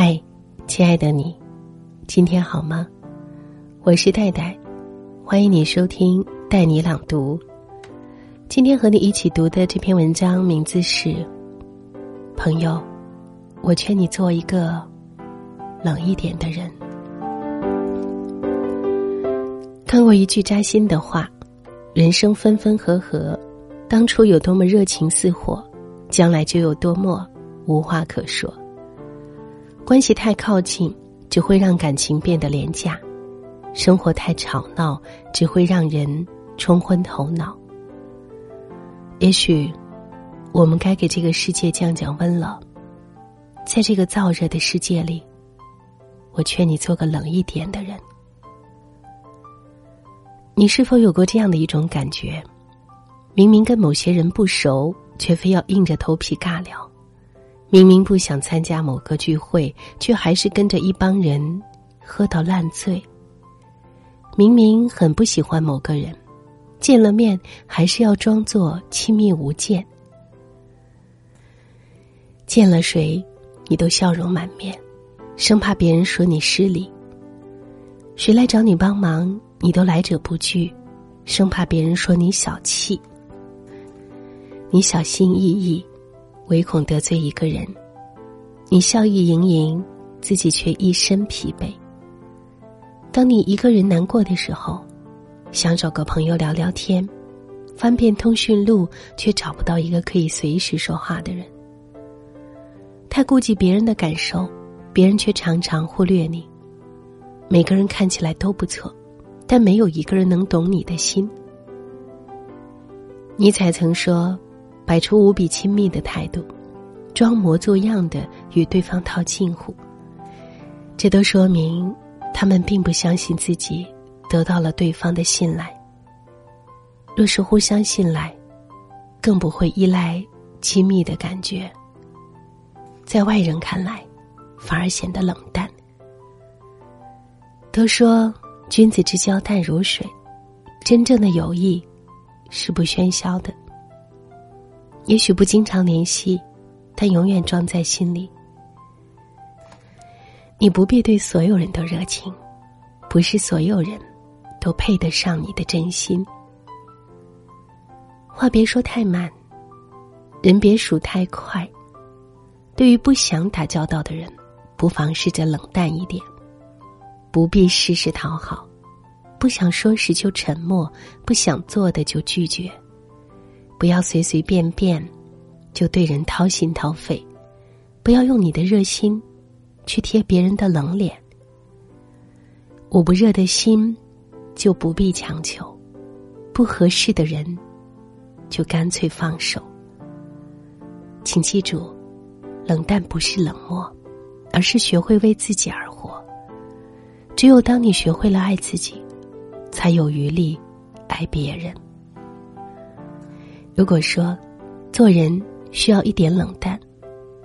嗨，亲爱的你，今天好吗？我是戴戴，欢迎你收听带你朗读。今天和你一起读的这篇文章名字是《朋友》，我劝你做一个冷一点的人。看过一句扎心的话：人生分分合合，当初有多么热情似火，将来就有多么无话可说。关系太靠近，只会让感情变得廉价；生活太吵闹，只会让人冲昏头脑。也许，我们该给这个世界降降温了。在这个燥热的世界里，我劝你做个冷一点的人。你是否有过这样的一种感觉？明明跟某些人不熟，却非要硬着头皮尬聊。明明不想参加某个聚会，却还是跟着一帮人喝到烂醉。明明很不喜欢某个人，见了面还是要装作亲密无间。见了谁，你都笑容满面，生怕别人说你失礼。谁来找你帮忙，你都来者不拒，生怕别人说你小气。你小心翼翼。唯恐得罪一个人，你笑意盈盈，自己却一身疲惫。当你一个人难过的时候，想找个朋友聊聊天，翻遍通讯录，却找不到一个可以随时说话的人。太顾及别人的感受，别人却常常忽略你。每个人看起来都不错，但没有一个人能懂你的心。尼采曾说。摆出无比亲密的态度，装模作样的与对方套近乎，这都说明他们并不相信自己得到了对方的信赖。若是互相信赖，更不会依赖亲密的感觉。在外人看来，反而显得冷淡。都说君子之交淡如水，真正的友谊是不喧嚣的。也许不经常联系，但永远装在心里。你不必对所有人都热情，不是所有人都配得上你的真心。话别说太满，人别数太快。对于不想打交道的人，不妨试着冷淡一点，不必事事讨好，不想说时就沉默，不想做的就拒绝。不要随随便便就对人掏心掏肺，不要用你的热心去贴别人的冷脸。捂不热的心就不必强求，不合适的人就干脆放手。请记住，冷淡不是冷漠，而是学会为自己而活。只有当你学会了爱自己，才有余力爱别人。如果说，做人需要一点冷淡，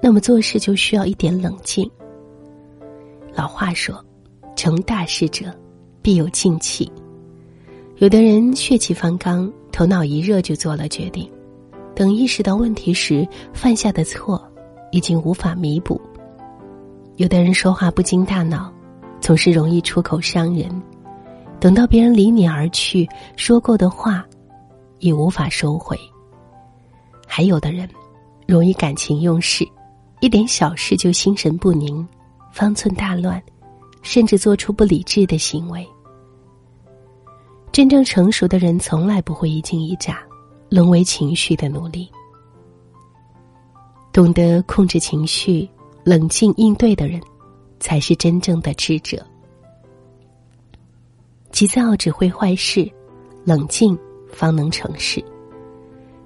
那么做事就需要一点冷静。老话说：“成大事者，必有静气。”有的人血气方刚，头脑一热就做了决定，等意识到问题时，犯下的错已经无法弥补。有的人说话不经大脑，总是容易出口伤人，等到别人离你而去，说过的话也无法收回。还有的人，容易感情用事，一点小事就心神不宁，方寸大乱，甚至做出不理智的行为。真正成熟的人，从来不会一惊一乍，沦为情绪的奴隶。懂得控制情绪、冷静应对的人，才是真正的智者。急躁只会坏事，冷静方能成事。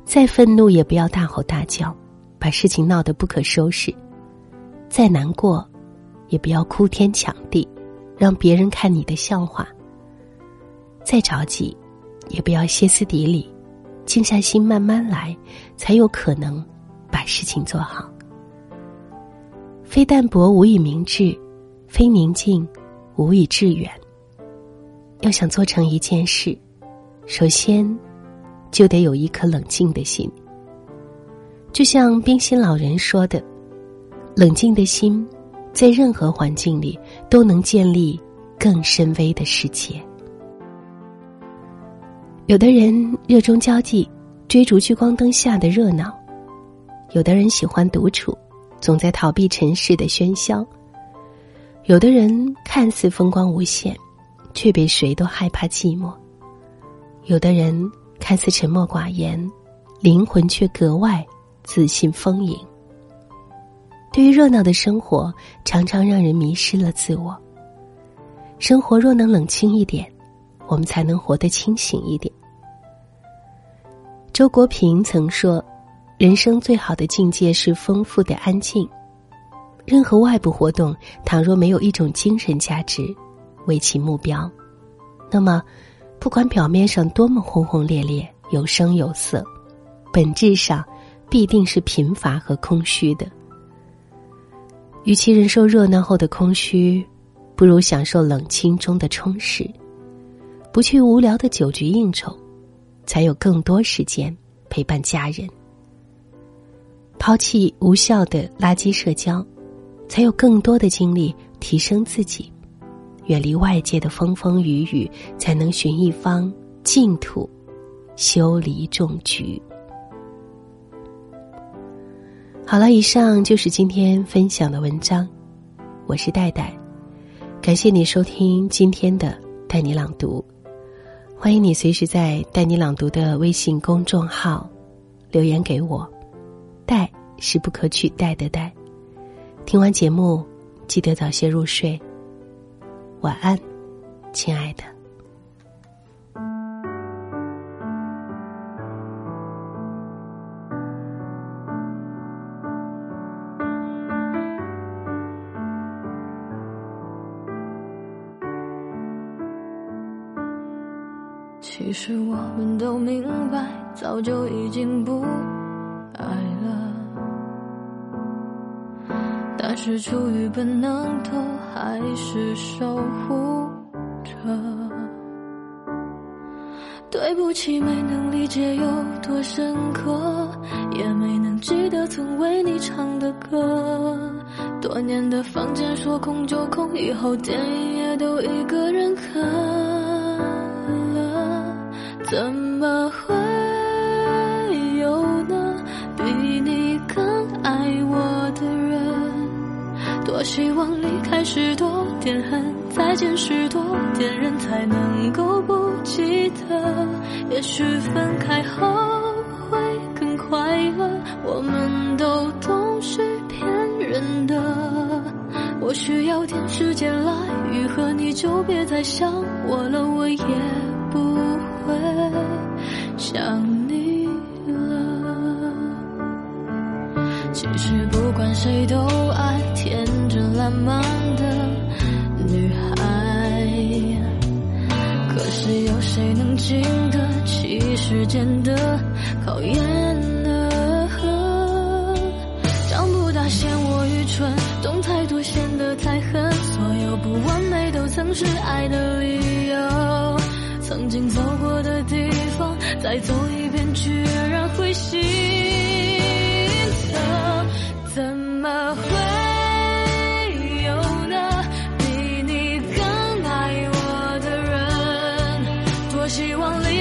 再愤怒也不要大吼大叫，把事情闹得不可收拾；再难过，也不要哭天抢地，让别人看你的笑话；再着急，也不要歇斯底里，静下心慢慢来，才有可能把事情做好。非淡泊无以明志，非宁静无以致远。要想做成一件事，首先。就得有一颗冷静的心，就像冰心老人说的：“冷静的心，在任何环境里都能建立更深微的世界。有的人热衷交际，追逐聚光灯下的热闹；有的人喜欢独处，总在逃避尘世的喧嚣；有的人看似风光无限，却比谁都害怕寂寞；有的人看似沉默寡言，灵魂却格外自信丰盈。对于热闹的生活，常常让人迷失了自我。生活若能冷清一点。我们才能活得清醒一点。周国平曾说：“人生最好的境界是丰富的安静。任何外部活动，倘若没有一种精神价值为其目标，那么，不管表面上多么轰轰烈烈、有声有色，本质上必定是贫乏和空虚的。与其忍受热闹后的空虚，不如享受冷清中的充实。”不去无聊的酒局应酬，才有更多时间陪伴家人；抛弃无效的垃圾社交，才有更多的精力提升自己；远离外界的风风雨雨，才能寻一方净土，修篱种菊。好了，以上就是今天分享的文章，我是戴戴，感谢你收听今天的带你朗读。欢迎你随时在“带你朗读”的微信公众号留言给我，“带”是不可取代的“带”。听完节目，记得早些入睡。晚安，亲爱的。其实我们都明白，早就已经不是出于本能，都还是守护着。对不起，没能理解有多深刻，也没能记得曾为你唱的歌。多年的房间说空就空，以后电影也都一个人看。怎么会我？希望离开时多点恨，再见时多点人，才能够不记得。也许分开后会更快乐，我们都懂是骗人的。我需要点时间来愈合，你就别再想我了，我也不。会想你了。其实不管谁都经得起时间的考验呢？长不大嫌我愚蠢，懂太多显得太狠，所有不完美都曾是爱的理由。曾经走过的地方，再走一遍，居然会心疼。怎么会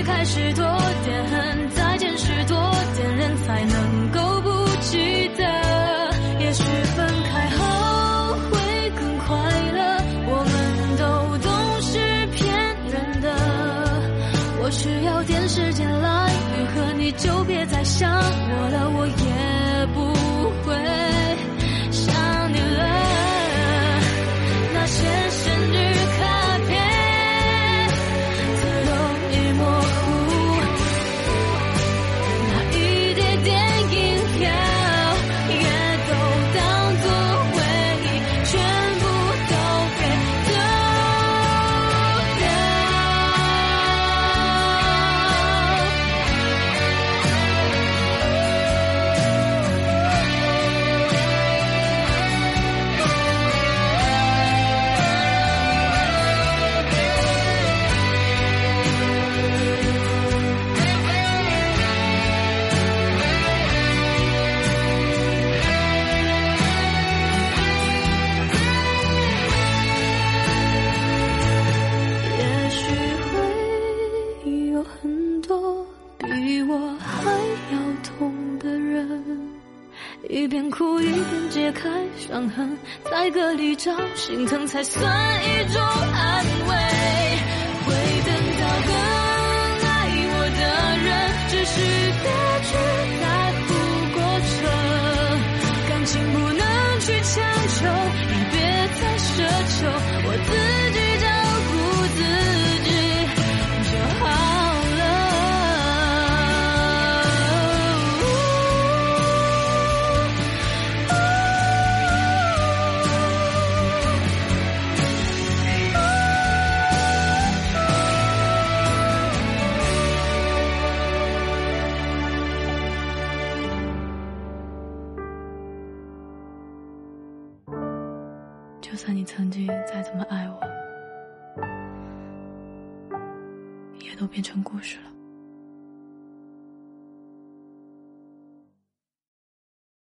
开始多点恨，再见时多点人，才能够不记得。也许分开后会更快乐，我们都懂是骗人的。我需要点时间来愈合，你就别再想我了，我也我还要痛的人，一边哭一边揭开伤痕，在歌里找心疼，才算一种安慰。会等到更爱我的人，只是别去在乎过程，感情不能去强求，也别再奢求，我自就算你曾经再怎么爱我，也都变成故事了。